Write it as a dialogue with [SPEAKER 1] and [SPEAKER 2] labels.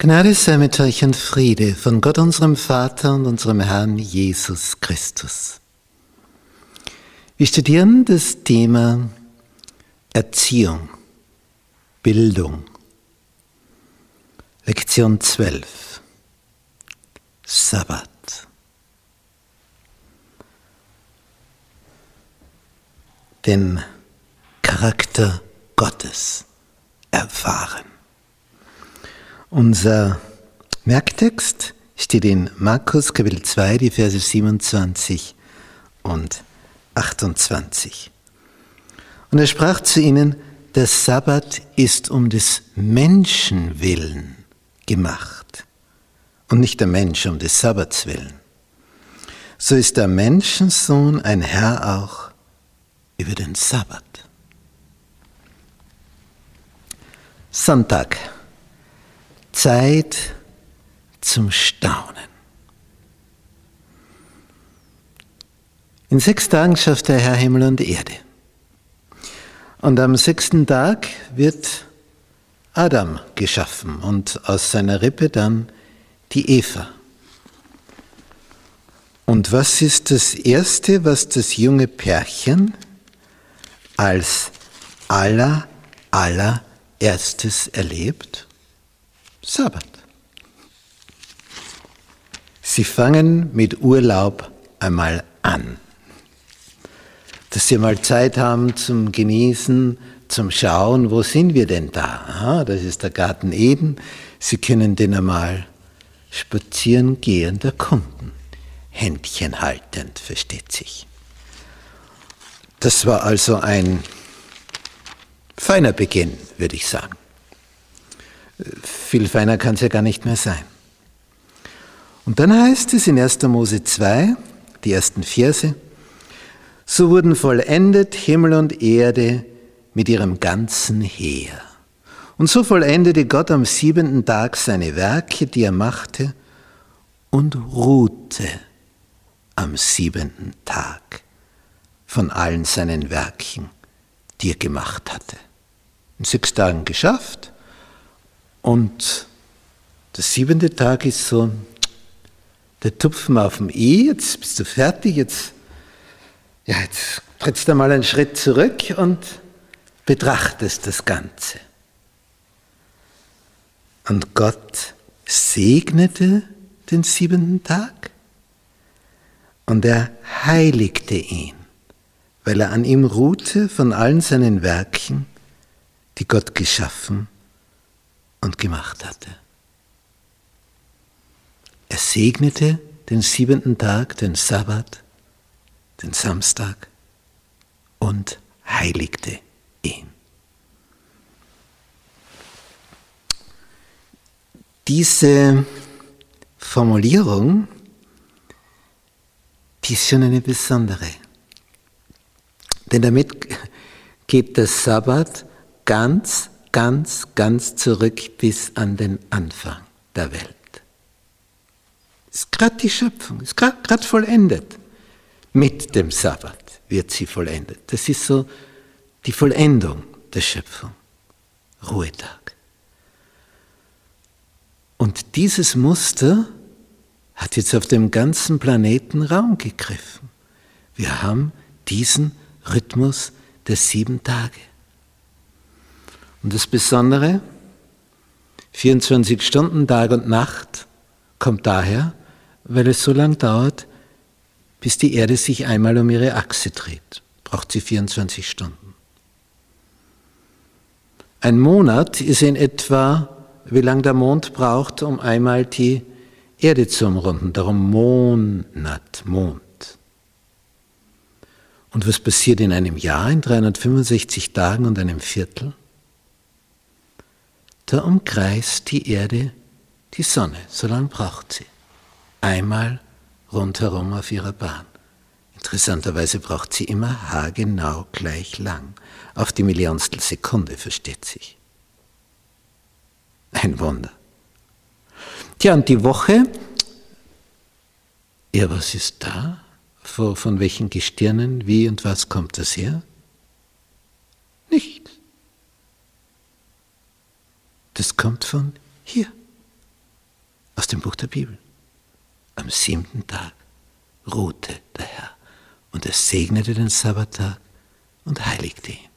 [SPEAKER 1] Gnade sei mit euch und Friede von Gott unserem Vater und unserem Herrn Jesus Christus. Wir studieren das Thema Erziehung, Bildung. Lektion 12. Sabbat. Den Charakter Gottes erfahren. Unser Merktext steht in Markus Kapitel 2, die Verse 27 und 28. Und er sprach zu ihnen, der Sabbat ist um des Menschen willen gemacht und nicht der Mensch um des Sabbats willen. So ist der Menschensohn ein Herr auch über den Sabbat. Sonntag. Zeit zum Staunen. In sechs Tagen schafft der Herr Himmel und Erde. Und am sechsten Tag wird Adam geschaffen und aus seiner Rippe dann die Eva. Und was ist das Erste, was das junge Pärchen als aller, allererstes erlebt? Sabbat. Sie fangen mit Urlaub einmal an. Dass sie mal Zeit haben zum Genießen, zum Schauen, wo sind wir denn da? Das ist der Garten Eden. Sie können den einmal spazieren gehen erkunden. Händchen haltend, versteht sich. Das war also ein feiner Beginn, würde ich sagen. Viel feiner kann es ja gar nicht mehr sein. Und dann heißt es in 1. Mose 2, die ersten Verse, so wurden vollendet Himmel und Erde mit ihrem ganzen Heer. Und so vollendete Gott am siebenten Tag seine Werke, die er machte, und ruhte am siebenten Tag von allen seinen Werken, die er gemacht hatte. In sechs Tagen geschafft, und der siebente Tag ist so der Tupfen auf dem I, jetzt bist du fertig, jetzt, ja, jetzt trittst du mal einen Schritt zurück und betrachtest das Ganze. Und Gott segnete den siebenten Tag und er heiligte ihn, weil er an ihm ruhte von allen seinen Werken, die Gott geschaffen hat und gemacht hatte. Er segnete den siebenten Tag, den Sabbat, den Samstag und heiligte ihn. Diese Formulierung, die ist schon eine besondere. Denn damit geht der Sabbat ganz ganz, ganz zurück bis an den Anfang der Welt. Ist gerade die Schöpfung, ist gerade vollendet. Mit dem Sabbat wird sie vollendet. Das ist so die Vollendung der Schöpfung. Ruhetag. Und dieses Muster hat jetzt auf dem ganzen Planeten Raum gegriffen. Wir haben diesen Rhythmus der sieben Tage. Und das Besondere, 24 Stunden Tag und Nacht, kommt daher, weil es so lang dauert, bis die Erde sich einmal um ihre Achse dreht. Braucht sie 24 Stunden. Ein Monat ist in etwa, wie lang der Mond braucht, um einmal die Erde zu umrunden. Darum Monat, Mond. Und was passiert in einem Jahr, in 365 Tagen und einem Viertel? Da umkreist die Erde die Sonne, so lange braucht sie. Einmal rundherum auf ihrer Bahn. Interessanterweise braucht sie immer haargenau gleich lang. Auf die Millionstel Sekunde, versteht sich. Ein Wunder. Tja, und die Woche, ja, was ist da? Von, von welchen Gestirnen, wie und was kommt das her? Nichts. Das kommt von hier, aus dem Buch der Bibel. Am siebten Tag ruhte der Herr und er segnete den Sabbattag und heiligte ihn.